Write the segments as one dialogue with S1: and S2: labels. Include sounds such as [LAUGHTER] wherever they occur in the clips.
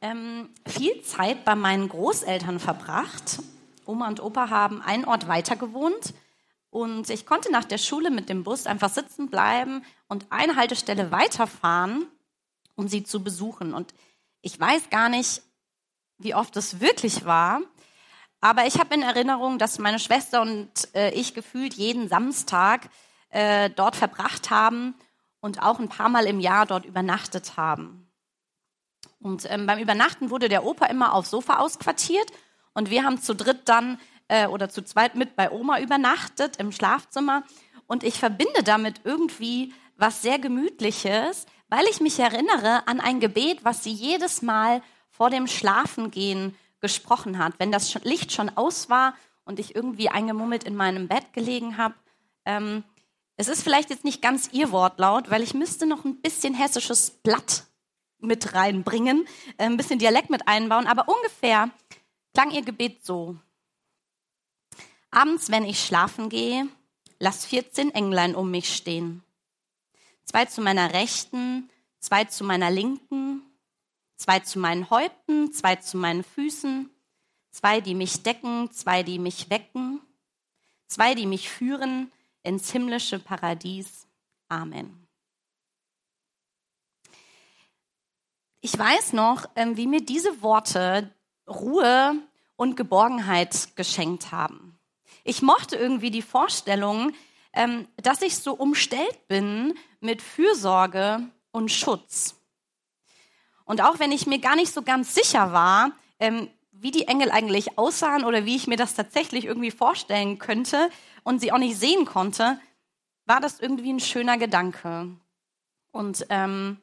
S1: ähm, viel Zeit bei meinen Großeltern verbracht. Oma und Opa haben einen Ort weiter gewohnt und ich konnte nach der Schule mit dem Bus einfach sitzen bleiben und eine Haltestelle weiterfahren, um sie zu besuchen. Und ich weiß gar nicht, wie oft es wirklich war, aber ich habe in Erinnerung, dass meine Schwester und äh, ich gefühlt jeden Samstag äh, dort verbracht haben und auch ein paar Mal im Jahr dort übernachtet haben. Und ähm, beim Übernachten wurde der Opa immer aufs Sofa ausquartiert und wir haben zu dritt dann äh, oder zu zweit mit bei Oma übernachtet im Schlafzimmer. Und ich verbinde damit irgendwie was sehr Gemütliches, weil ich mich erinnere an ein Gebet, was sie jedes Mal vor dem Schlafengehen gesprochen hat. Wenn das Licht schon aus war und ich irgendwie eingemummelt in meinem Bett gelegen habe. Ähm, es ist vielleicht jetzt nicht ganz ihr Wortlaut, weil ich müsste noch ein bisschen hessisches Blatt mit reinbringen, äh, ein bisschen Dialekt mit einbauen, aber ungefähr klang ihr Gebet so. Abends, wenn ich schlafen gehe, lass 14 Englein um mich stehen. Zwei zu meiner Rechten, zwei zu meiner Linken, zwei zu meinen Häupten, zwei zu meinen Füßen, zwei, die mich decken, zwei, die mich wecken, zwei, die mich führen ins himmlische Paradies. Amen. Ich weiß noch, ähm, wie mir diese Worte Ruhe und Geborgenheit geschenkt haben. Ich mochte irgendwie die Vorstellung, ähm, dass ich so umstellt bin mit Fürsorge und Schutz. Und auch wenn ich mir gar nicht so ganz sicher war, ähm, wie die Engel eigentlich aussahen oder wie ich mir das tatsächlich irgendwie vorstellen könnte und sie auch nicht sehen konnte, war das irgendwie ein schöner Gedanke. Und ähm,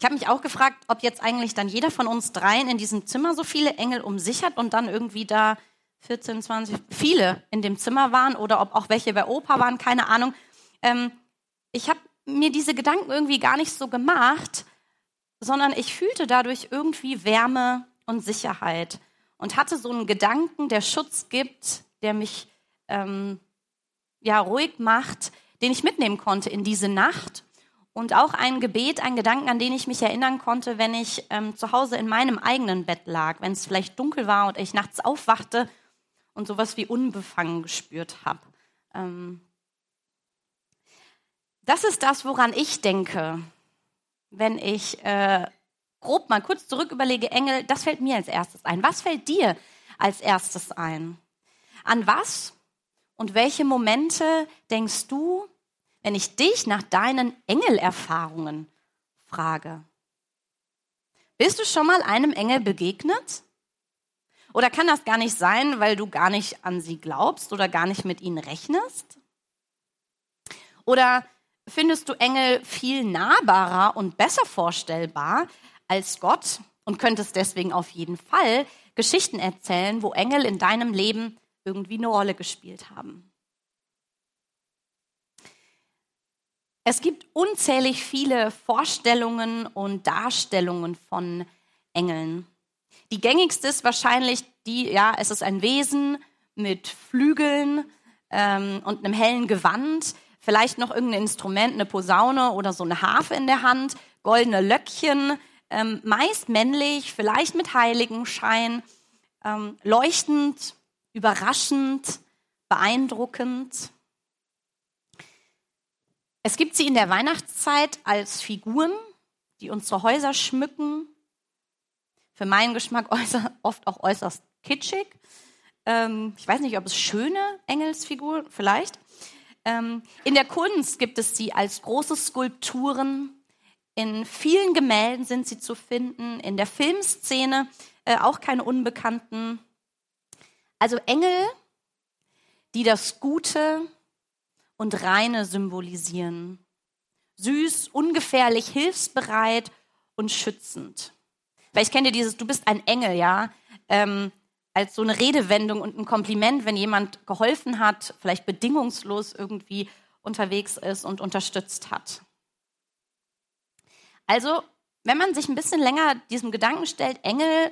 S1: ich habe mich auch gefragt, ob jetzt eigentlich dann jeder von uns dreien in diesem Zimmer so viele Engel um sich hat und dann irgendwie da 14, 20, viele in dem Zimmer waren oder ob auch welche bei Opa waren, keine Ahnung. Ähm, ich habe mir diese Gedanken irgendwie gar nicht so gemacht, sondern ich fühlte dadurch irgendwie Wärme und Sicherheit und hatte so einen Gedanken, der Schutz gibt, der mich ähm, ja ruhig macht, den ich mitnehmen konnte in diese Nacht und auch ein Gebet, ein Gedanken, an den ich mich erinnern konnte, wenn ich ähm, zu Hause in meinem eigenen Bett lag, wenn es vielleicht dunkel war und ich nachts aufwachte und sowas wie unbefangen gespürt habe. Ähm das ist das, woran ich denke, wenn ich äh, grob mal kurz zurück überlege, Engel, das fällt mir als erstes ein. Was fällt dir als erstes ein? An was und welche Momente denkst du, wenn ich dich nach deinen Engelerfahrungen frage. Bist du schon mal einem Engel begegnet? Oder kann das gar nicht sein, weil du gar nicht an sie glaubst oder gar nicht mit ihnen rechnest? Oder findest du Engel viel nahbarer und besser vorstellbar als Gott und könntest deswegen auf jeden Fall Geschichten erzählen, wo Engel in deinem Leben irgendwie eine Rolle gespielt haben? Es gibt unzählig viele Vorstellungen und Darstellungen von Engeln. Die gängigste ist wahrscheinlich die, ja, es ist ein Wesen mit Flügeln ähm, und einem hellen Gewand, vielleicht noch irgendein Instrument, eine Posaune oder so eine Harfe in der Hand, goldene Löckchen, ähm, meist männlich, vielleicht mit Heiligenschein, ähm, leuchtend, überraschend, beeindruckend. Es gibt sie in der Weihnachtszeit als Figuren, die unsere Häuser schmücken. Für meinen Geschmack [LAUGHS] oft auch äußerst kitschig. Ähm, ich weiß nicht, ob es schöne Engelsfiguren, vielleicht. Ähm, in der Kunst gibt es sie als große Skulpturen. In vielen Gemälden sind sie zu finden. In der Filmszene äh, auch keine Unbekannten. Also Engel, die das Gute, und Reine symbolisieren. Süß, ungefährlich, hilfsbereit und schützend. Vielleicht kennt ihr dieses, du bist ein Engel, ja. Ähm, als so eine Redewendung und ein Kompliment, wenn jemand geholfen hat, vielleicht bedingungslos irgendwie unterwegs ist und unterstützt hat. Also, wenn man sich ein bisschen länger diesem Gedanken stellt, Engel,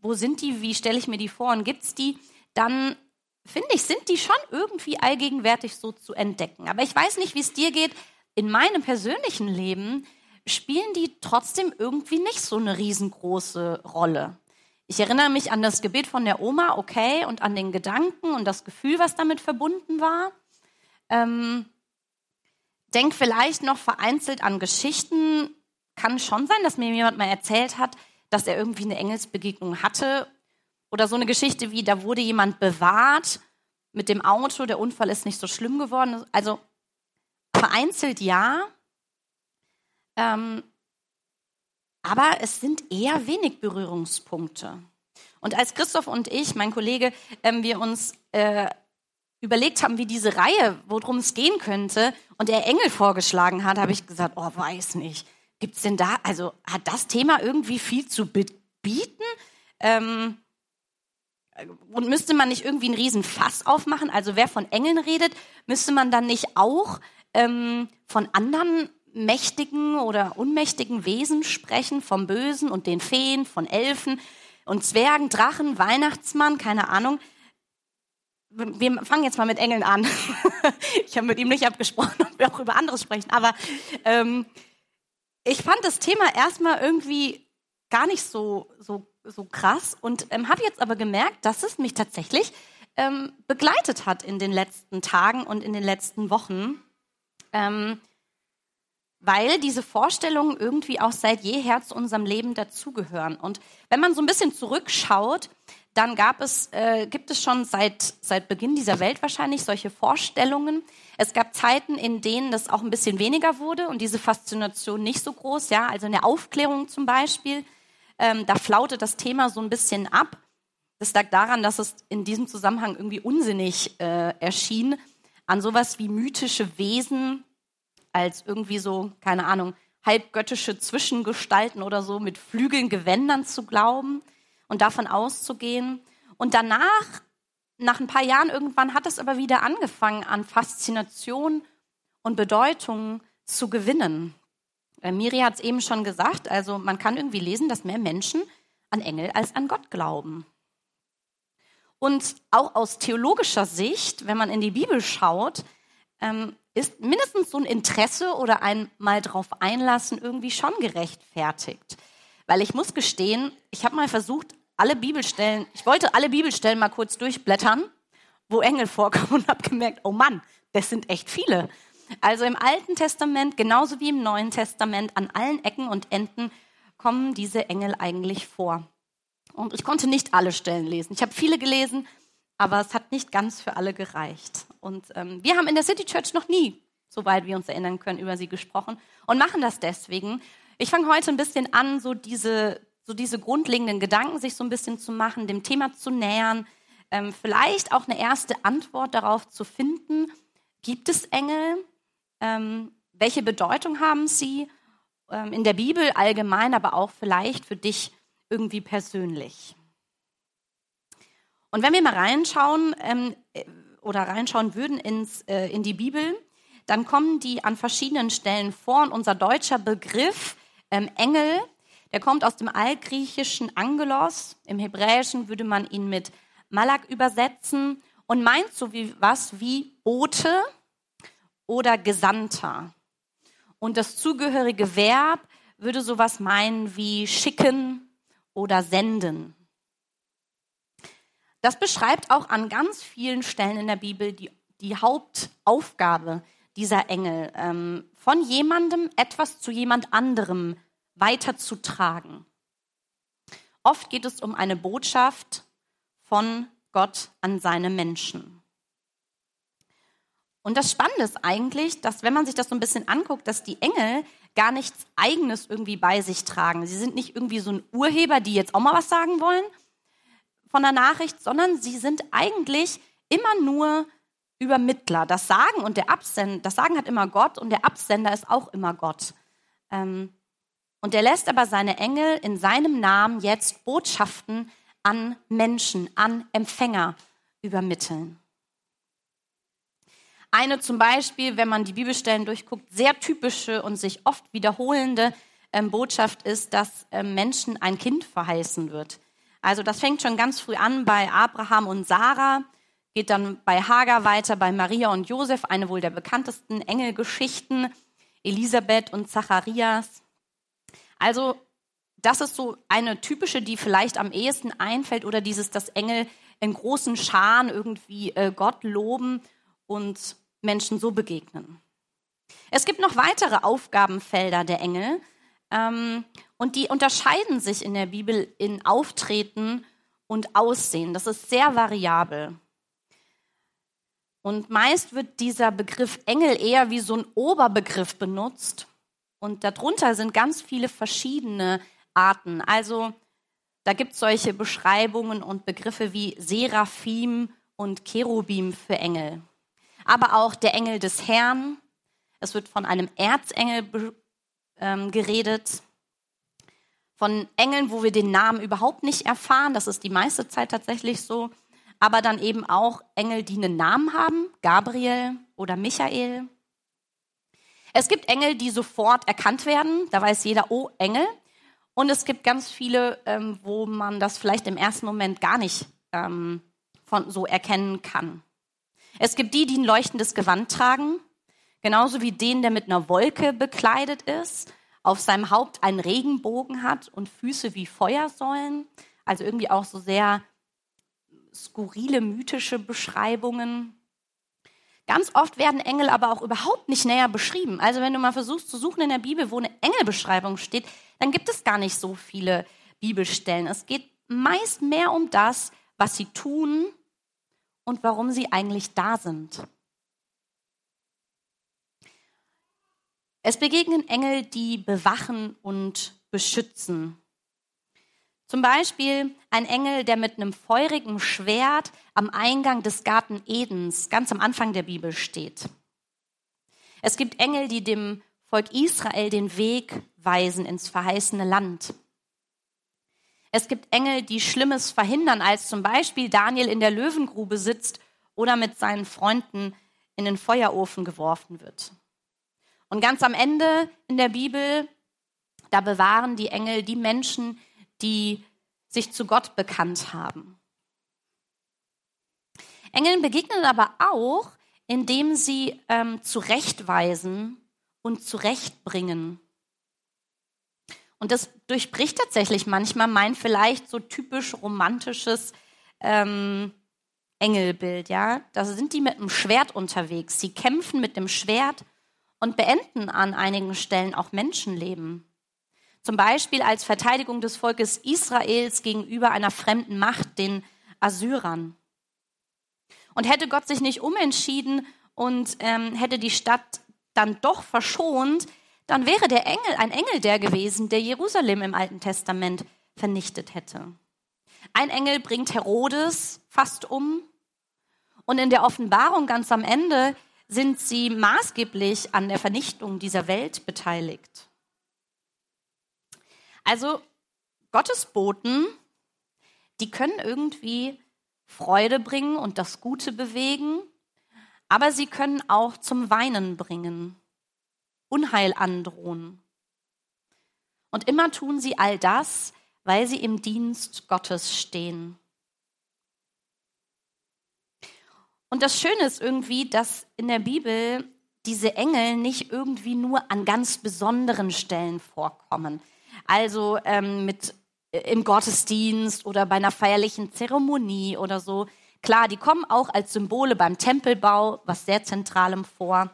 S1: wo sind die, wie stelle ich mir die vor und gibt es die, dann finde ich, sind die schon irgendwie allgegenwärtig so zu entdecken. Aber ich weiß nicht, wie es dir geht. In meinem persönlichen Leben spielen die trotzdem irgendwie nicht so eine riesengroße Rolle. Ich erinnere mich an das Gebet von der Oma, okay, und an den Gedanken und das Gefühl, was damit verbunden war. Ähm, denk vielleicht noch vereinzelt an Geschichten. Kann schon sein, dass mir jemand mal erzählt hat, dass er irgendwie eine Engelsbegegnung hatte. Oder so eine Geschichte wie, da wurde jemand bewahrt mit dem Auto, der Unfall ist nicht so schlimm geworden. Also vereinzelt ja, ähm, aber es sind eher wenig Berührungspunkte. Und als Christoph und ich, mein Kollege, ähm, wir uns äh, überlegt haben, wie diese Reihe, worum es gehen könnte, und er Engel vorgeschlagen hat, habe ich gesagt, oh, weiß nicht. Gibt es denn da, also hat das Thema irgendwie viel zu bieten? Ähm, und müsste man nicht irgendwie einen riesen Fass aufmachen? Also wer von Engeln redet, müsste man dann nicht auch ähm, von anderen mächtigen oder unmächtigen Wesen sprechen, vom Bösen und den Feen, von Elfen und Zwergen, Drachen, Weihnachtsmann, keine Ahnung. Wir fangen jetzt mal mit Engeln an. [LAUGHS] ich habe mit ihm nicht abgesprochen, ob wir auch über anderes sprechen, aber ähm, ich fand das Thema erstmal irgendwie gar nicht so, so, so krass und ähm, habe jetzt aber gemerkt, dass es mich tatsächlich ähm, begleitet hat in den letzten Tagen und in den letzten Wochen. Ähm, weil diese Vorstellungen irgendwie auch seit jeher zu unserem Leben dazugehören. Und wenn man so ein bisschen zurückschaut, dann gab es, äh, gibt es schon seit, seit Beginn dieser Welt wahrscheinlich solche Vorstellungen. Es gab Zeiten, in denen das auch ein bisschen weniger wurde und diese Faszination nicht so groß. Ja, also in der Aufklärung zum Beispiel, ähm, da flaute das Thema so ein bisschen ab. Das lag daran, dass es in diesem Zusammenhang irgendwie unsinnig äh, erschien, an sowas wie mythische Wesen als irgendwie so, keine Ahnung, halbgöttische Zwischengestalten oder so mit Flügeln, Gewändern zu glauben und davon auszugehen. Und danach, nach ein paar Jahren irgendwann, hat es aber wieder angefangen, an Faszination und Bedeutung zu gewinnen. Äh, Miri hat es eben schon gesagt, also man kann irgendwie lesen, dass mehr Menschen an Engel als an Gott glauben. Und auch aus theologischer Sicht, wenn man in die Bibel schaut, ähm, ist mindestens so ein Interesse oder ein mal drauf einlassen irgendwie schon gerechtfertigt. Weil ich muss gestehen, ich habe mal versucht, alle Bibelstellen, ich wollte alle Bibelstellen mal kurz durchblättern, wo Engel vorkommen und habe gemerkt, oh Mann, das sind echt viele. Also im Alten Testament, genauso wie im Neuen Testament, an allen Ecken und Enden kommen diese Engel eigentlich vor. Und ich konnte nicht alle Stellen lesen. Ich habe viele gelesen, aber es hat nicht ganz für alle gereicht. Und ähm, wir haben in der City Church noch nie, soweit wir uns erinnern können, über sie gesprochen und machen das deswegen. Ich fange heute ein bisschen an, so diese, so diese grundlegenden Gedanken sich so ein bisschen zu machen, dem Thema zu nähern, ähm, vielleicht auch eine erste Antwort darauf zu finden. Gibt es Engel? Ähm, welche Bedeutung haben sie ähm, in der Bibel allgemein, aber auch vielleicht für dich irgendwie persönlich? Und wenn wir mal reinschauen ähm, äh, oder reinschauen würden ins, äh, in die Bibel, dann kommen die an verschiedenen Stellen vor. Und unser deutscher Begriff ähm, Engel, der kommt aus dem altgriechischen Angelos. Im Hebräischen würde man ihn mit Malak übersetzen und meint so wie was wie Bote oder Gesandter. Und das zugehörige Verb würde sowas meinen wie schicken oder senden. Das beschreibt auch an ganz vielen Stellen in der Bibel die, die Hauptaufgabe dieser Engel, ähm, von jemandem etwas zu jemand anderem weiterzutragen. Oft geht es um eine Botschaft von Gott an seine Menschen. Und das Spannende ist eigentlich, dass wenn man sich das so ein bisschen anguckt, dass die Engel gar nichts Eigenes irgendwie bei sich tragen. Sie sind nicht irgendwie so ein Urheber, die jetzt auch mal was sagen wollen, von der Nachricht, sondern sie sind eigentlich immer nur Übermittler. Das Sagen und der Absender, das Sagen hat immer Gott und der Absender ist auch immer Gott. Ähm, und er lässt aber seine Engel in seinem Namen jetzt Botschaften an Menschen, an Empfänger übermitteln. Eine zum Beispiel, wenn man die Bibelstellen durchguckt, sehr typische und sich oft wiederholende ähm, Botschaft ist, dass ähm, Menschen ein Kind verheißen wird. Also das fängt schon ganz früh an bei Abraham und Sarah, geht dann bei Hagar weiter, bei Maria und Josef, eine wohl der bekanntesten Engelgeschichten, Elisabeth und Zacharias. Also das ist so eine typische, die vielleicht am ehesten einfällt oder dieses, dass Engel in großen Scharen irgendwie äh, Gott loben und Menschen so begegnen. Es gibt noch weitere Aufgabenfelder der Engel ähm, und die unterscheiden sich in der Bibel in Auftreten und Aussehen. Das ist sehr variabel. Und meist wird dieser Begriff Engel eher wie so ein Oberbegriff benutzt. Und darunter sind ganz viele verschiedene Arten. Also da gibt es solche Beschreibungen und Begriffe wie Seraphim und Cherubim für Engel aber auch der Engel des Herrn. Es wird von einem Erzengel ähm, geredet, von Engeln, wo wir den Namen überhaupt nicht erfahren. Das ist die meiste Zeit tatsächlich so. Aber dann eben auch Engel, die einen Namen haben, Gabriel oder Michael. Es gibt Engel, die sofort erkannt werden. Da weiß jeder, oh, Engel. Und es gibt ganz viele, ähm, wo man das vielleicht im ersten Moment gar nicht ähm, von so erkennen kann. Es gibt die, die ein leuchtendes Gewand tragen, genauso wie den, der mit einer Wolke bekleidet ist, auf seinem Haupt einen Regenbogen hat und Füße wie Feuersäulen. Also irgendwie auch so sehr skurrile, mythische Beschreibungen. Ganz oft werden Engel aber auch überhaupt nicht näher beschrieben. Also wenn du mal versuchst zu suchen in der Bibel, wo eine Engelbeschreibung steht, dann gibt es gar nicht so viele Bibelstellen. Es geht meist mehr um das, was sie tun und warum sie eigentlich da sind. Es begegnen Engel, die bewachen und beschützen. Zum Beispiel ein Engel, der mit einem feurigen Schwert am Eingang des Garten Edens ganz am Anfang der Bibel steht. Es gibt Engel, die dem Volk Israel den Weg weisen ins verheißene Land. Es gibt Engel, die Schlimmes verhindern, als zum Beispiel Daniel in der Löwengrube sitzt oder mit seinen Freunden in den Feuerofen geworfen wird. Und ganz am Ende in der Bibel, da bewahren die Engel die Menschen, die sich zu Gott bekannt haben. Engeln begegnen aber auch, indem sie ähm, zurechtweisen und zurechtbringen. Und das durchbricht tatsächlich manchmal mein vielleicht so typisch romantisches ähm, Engelbild. Ja, da sind die mit dem Schwert unterwegs. Sie kämpfen mit dem Schwert und beenden an einigen Stellen auch Menschenleben. Zum Beispiel als Verteidigung des Volkes Israels gegenüber einer fremden Macht, den Assyrern. Und hätte Gott sich nicht umentschieden und ähm, hätte die Stadt dann doch verschont, dann wäre der Engel ein Engel der gewesen, der Jerusalem im Alten Testament vernichtet hätte. Ein Engel bringt Herodes fast um und in der Offenbarung ganz am Ende sind sie maßgeblich an der Vernichtung dieser Welt beteiligt. Also Gottesboten, die können irgendwie Freude bringen und das Gute bewegen, aber sie können auch zum Weinen bringen. Unheil androhen. Und immer tun sie all das, weil sie im Dienst Gottes stehen. Und das Schöne ist irgendwie, dass in der Bibel diese Engel nicht irgendwie nur an ganz besonderen Stellen vorkommen. Also ähm, mit äh, im Gottesdienst oder bei einer feierlichen Zeremonie oder so. Klar, die kommen auch als Symbole beim Tempelbau, was sehr zentralem vor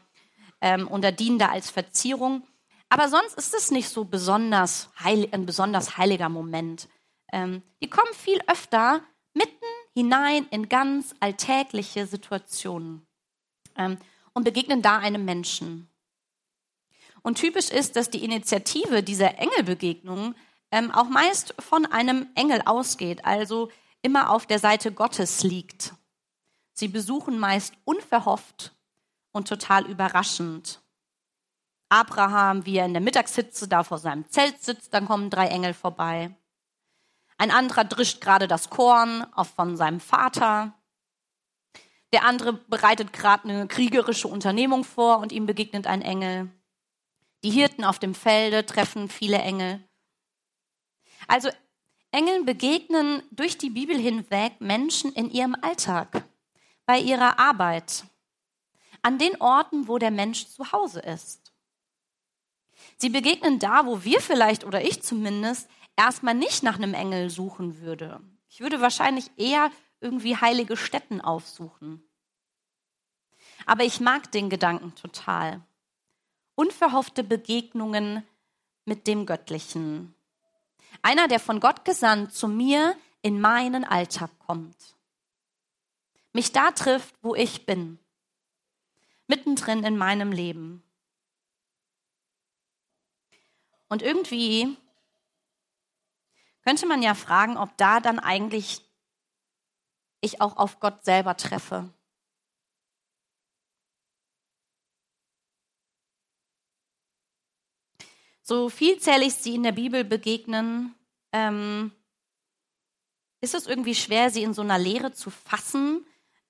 S1: ähm, und da dienen da als Verzierung. Aber sonst ist es nicht so besonders heil, ein besonders heiliger Moment. Ähm, die kommen viel öfter mitten hinein in ganz alltägliche Situationen ähm, und begegnen da einem Menschen. Und typisch ist, dass die Initiative dieser Engelbegegnungen ähm, auch meist von einem Engel ausgeht, also immer auf der Seite Gottes liegt. Sie besuchen meist unverhofft und total überraschend. Abraham, wie er in der Mittagshitze da vor seinem Zelt sitzt, dann kommen drei Engel vorbei. Ein anderer drischt gerade das Korn auf von seinem Vater. Der andere bereitet gerade eine kriegerische Unternehmung vor und ihm begegnet ein Engel. Die Hirten auf dem Felde treffen viele Engel. Also Engeln begegnen durch die Bibel hinweg Menschen in ihrem Alltag, bei ihrer Arbeit, an den Orten, wo der Mensch zu Hause ist. Sie begegnen da, wo wir vielleicht oder ich zumindest erstmal nicht nach einem Engel suchen würde. Ich würde wahrscheinlich eher irgendwie heilige Stätten aufsuchen. Aber ich mag den Gedanken total. Unverhoffte Begegnungen mit dem Göttlichen. Einer, der von Gott gesandt zu mir in meinen Alltag kommt. Mich da trifft, wo ich bin. Mittendrin in meinem Leben. Und irgendwie könnte man ja fragen, ob da dann eigentlich ich auch auf Gott selber treffe. So vielzählig sie in der Bibel begegnen, ähm, ist es irgendwie schwer, sie in so einer Lehre zu fassen,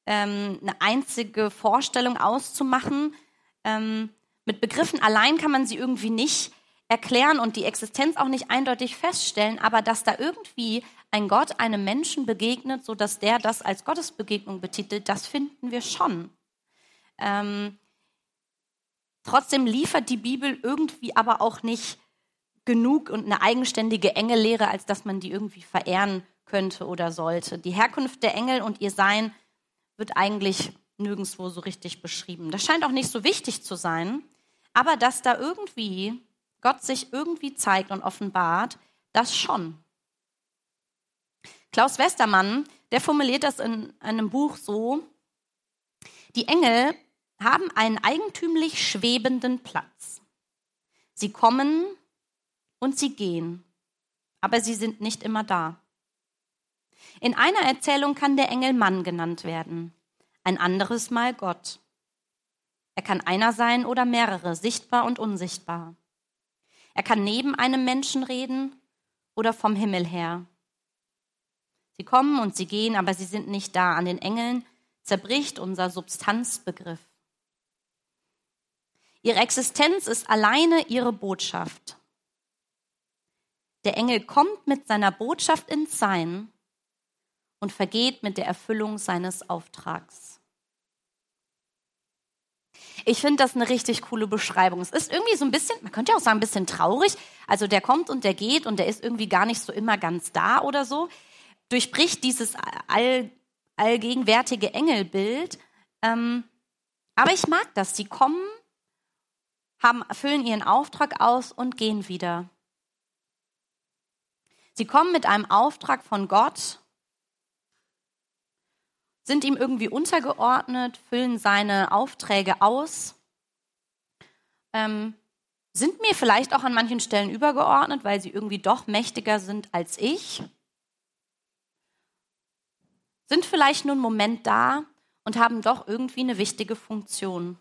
S1: ähm, eine einzige Vorstellung auszumachen. Ähm, mit Begriffen allein kann man sie irgendwie nicht erklären und die Existenz auch nicht eindeutig feststellen, aber dass da irgendwie ein Gott einem Menschen begegnet, so dass der das als Gottesbegegnung betitelt, das finden wir schon. Ähm, Trotzdem liefert die Bibel irgendwie aber auch nicht genug und eine eigenständige Engellehre, als dass man die irgendwie verehren könnte oder sollte. Die Herkunft der Engel und ihr Sein wird eigentlich nirgendwo so richtig beschrieben. Das scheint auch nicht so wichtig zu sein, aber dass da irgendwie Gott sich irgendwie zeigt und offenbart, das schon. Klaus Westermann, der formuliert das in einem Buch so, die Engel haben einen eigentümlich schwebenden Platz. Sie kommen und sie gehen, aber sie sind nicht immer da. In einer Erzählung kann der Engel Mann genannt werden, ein anderes Mal Gott. Er kann einer sein oder mehrere, sichtbar und unsichtbar. Er kann neben einem Menschen reden oder vom Himmel her. Sie kommen und sie gehen, aber sie sind nicht da. An den Engeln zerbricht unser Substanzbegriff. Ihre Existenz ist alleine ihre Botschaft. Der Engel kommt mit seiner Botschaft ins Sein und vergeht mit der Erfüllung seines Auftrags. Ich finde das eine richtig coole Beschreibung. Es ist irgendwie so ein bisschen, man könnte ja auch sagen, ein bisschen traurig. Also der kommt und der geht und der ist irgendwie gar nicht so immer ganz da oder so. Durchbricht dieses all, allgegenwärtige Engelbild. Ähm, aber ich mag das. Sie kommen haben, füllen ihren Auftrag aus und gehen wieder. Sie kommen mit einem Auftrag von Gott, sind ihm irgendwie untergeordnet, füllen seine Aufträge aus, ähm, sind mir vielleicht auch an manchen Stellen übergeordnet, weil sie irgendwie doch mächtiger sind als ich, sind vielleicht nur einen Moment da und haben doch irgendwie eine wichtige Funktion.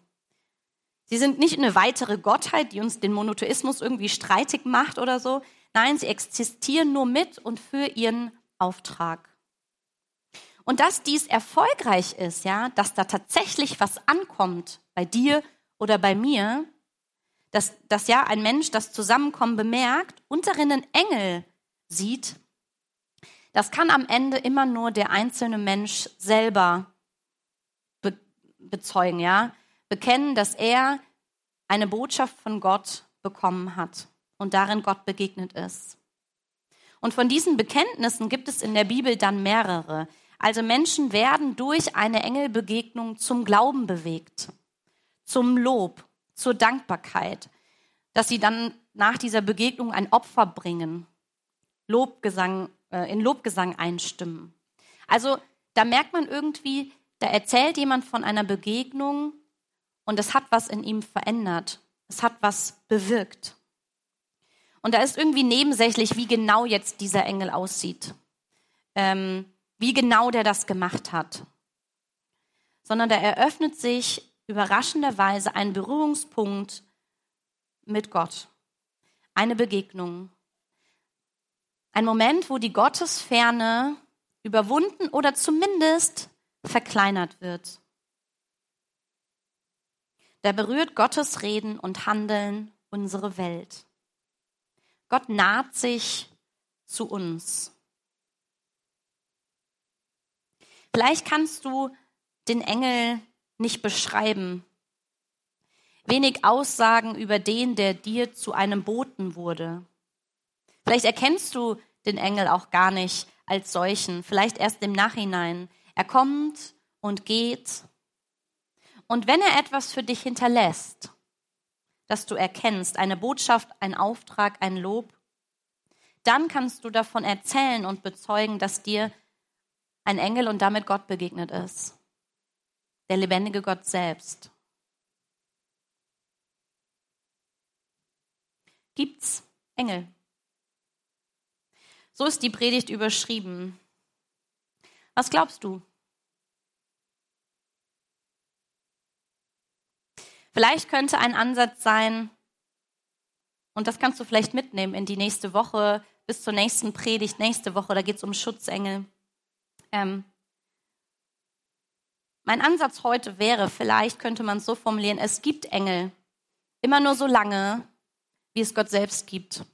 S1: Sie sind nicht eine weitere Gottheit, die uns den Monotheismus irgendwie streitig macht oder so. Nein, sie existieren nur mit und für ihren Auftrag. Und dass dies erfolgreich ist, ja, dass da tatsächlich was ankommt bei dir oder bei mir, dass, dass ja ein Mensch das Zusammenkommen bemerkt und darin einen Engel sieht, das kann am Ende immer nur der einzelne Mensch selber be bezeugen, ja bekennen, dass er eine Botschaft von Gott bekommen hat und darin Gott begegnet ist. Und von diesen Bekenntnissen gibt es in der Bibel dann mehrere. Also Menschen werden durch eine Engelbegegnung zum Glauben bewegt, zum Lob, zur Dankbarkeit, dass sie dann nach dieser Begegnung ein Opfer bringen, Lobgesang, äh, in Lobgesang einstimmen. Also da merkt man irgendwie, da erzählt jemand von einer Begegnung, und es hat was in ihm verändert. Es hat was bewirkt. Und da ist irgendwie nebensächlich, wie genau jetzt dieser Engel aussieht. Ähm, wie genau der das gemacht hat. Sondern da eröffnet sich überraschenderweise ein Berührungspunkt mit Gott. Eine Begegnung. Ein Moment, wo die Gottesferne überwunden oder zumindest verkleinert wird. Da berührt Gottes Reden und Handeln unsere Welt. Gott naht sich zu uns. Vielleicht kannst du den Engel nicht beschreiben. Wenig Aussagen über den, der dir zu einem Boten wurde. Vielleicht erkennst du den Engel auch gar nicht als solchen, vielleicht erst im Nachhinein. Er kommt und geht. Und wenn er etwas für dich hinterlässt, das du erkennst, eine Botschaft, ein Auftrag, ein Lob, dann kannst du davon erzählen und bezeugen, dass dir ein Engel und damit Gott begegnet ist. Der lebendige Gott selbst. Gibt's Engel? So ist die Predigt überschrieben. Was glaubst du? Vielleicht könnte ein Ansatz sein, und das kannst du vielleicht mitnehmen in die nächste Woche, bis zur nächsten Predigt, nächste Woche, da geht es um Schutzengel. Ähm, mein Ansatz heute wäre, vielleicht könnte man es so formulieren, es gibt Engel. Immer nur so lange, wie es Gott selbst gibt.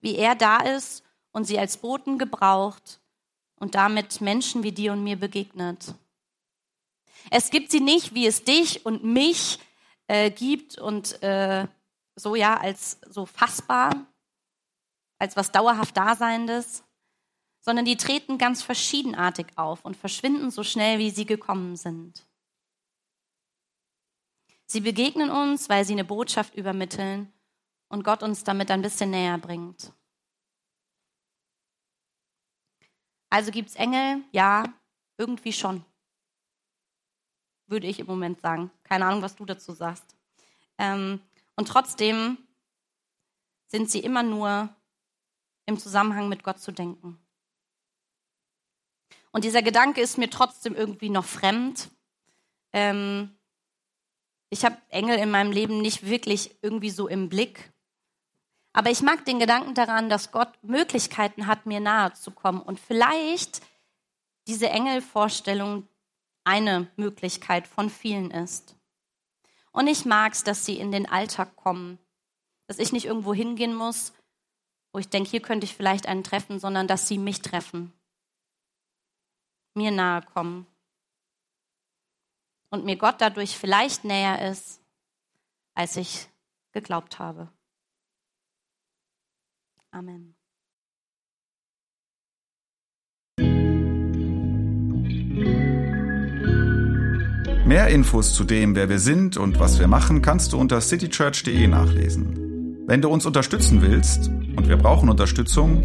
S1: Wie er da ist und sie als Boten gebraucht und damit Menschen wie dir und mir begegnet. Es gibt sie nicht, wie es dich und mich äh, gibt und äh, so ja als so fassbar, als was dauerhaft Daseinendes, sondern die treten ganz verschiedenartig auf und verschwinden so schnell, wie sie gekommen sind. Sie begegnen uns, weil sie eine Botschaft übermitteln und Gott uns damit ein bisschen näher bringt. Also gibt es Engel? Ja, irgendwie schon. Würde ich im Moment sagen. Keine Ahnung, was du dazu sagst. Ähm, und trotzdem sind sie immer nur im Zusammenhang mit Gott zu denken. Und dieser Gedanke ist mir trotzdem irgendwie noch fremd. Ähm, ich habe Engel in meinem Leben nicht wirklich irgendwie so im Blick. Aber ich mag den Gedanken daran, dass Gott Möglichkeiten hat, mir nahe zu kommen. Und vielleicht diese Engelvorstellung eine Möglichkeit von vielen ist. Und ich mag es, dass sie in den Alltag kommen. Dass ich nicht irgendwo hingehen muss, wo ich denke, hier könnte ich vielleicht einen treffen, sondern dass sie mich treffen. Mir nahe kommen. Und mir Gott dadurch vielleicht näher ist, als ich geglaubt habe. Amen.
S2: Mehr Infos zu dem, wer wir sind und was wir machen, kannst du unter citychurch.de nachlesen. Wenn du uns unterstützen willst, und wir brauchen Unterstützung,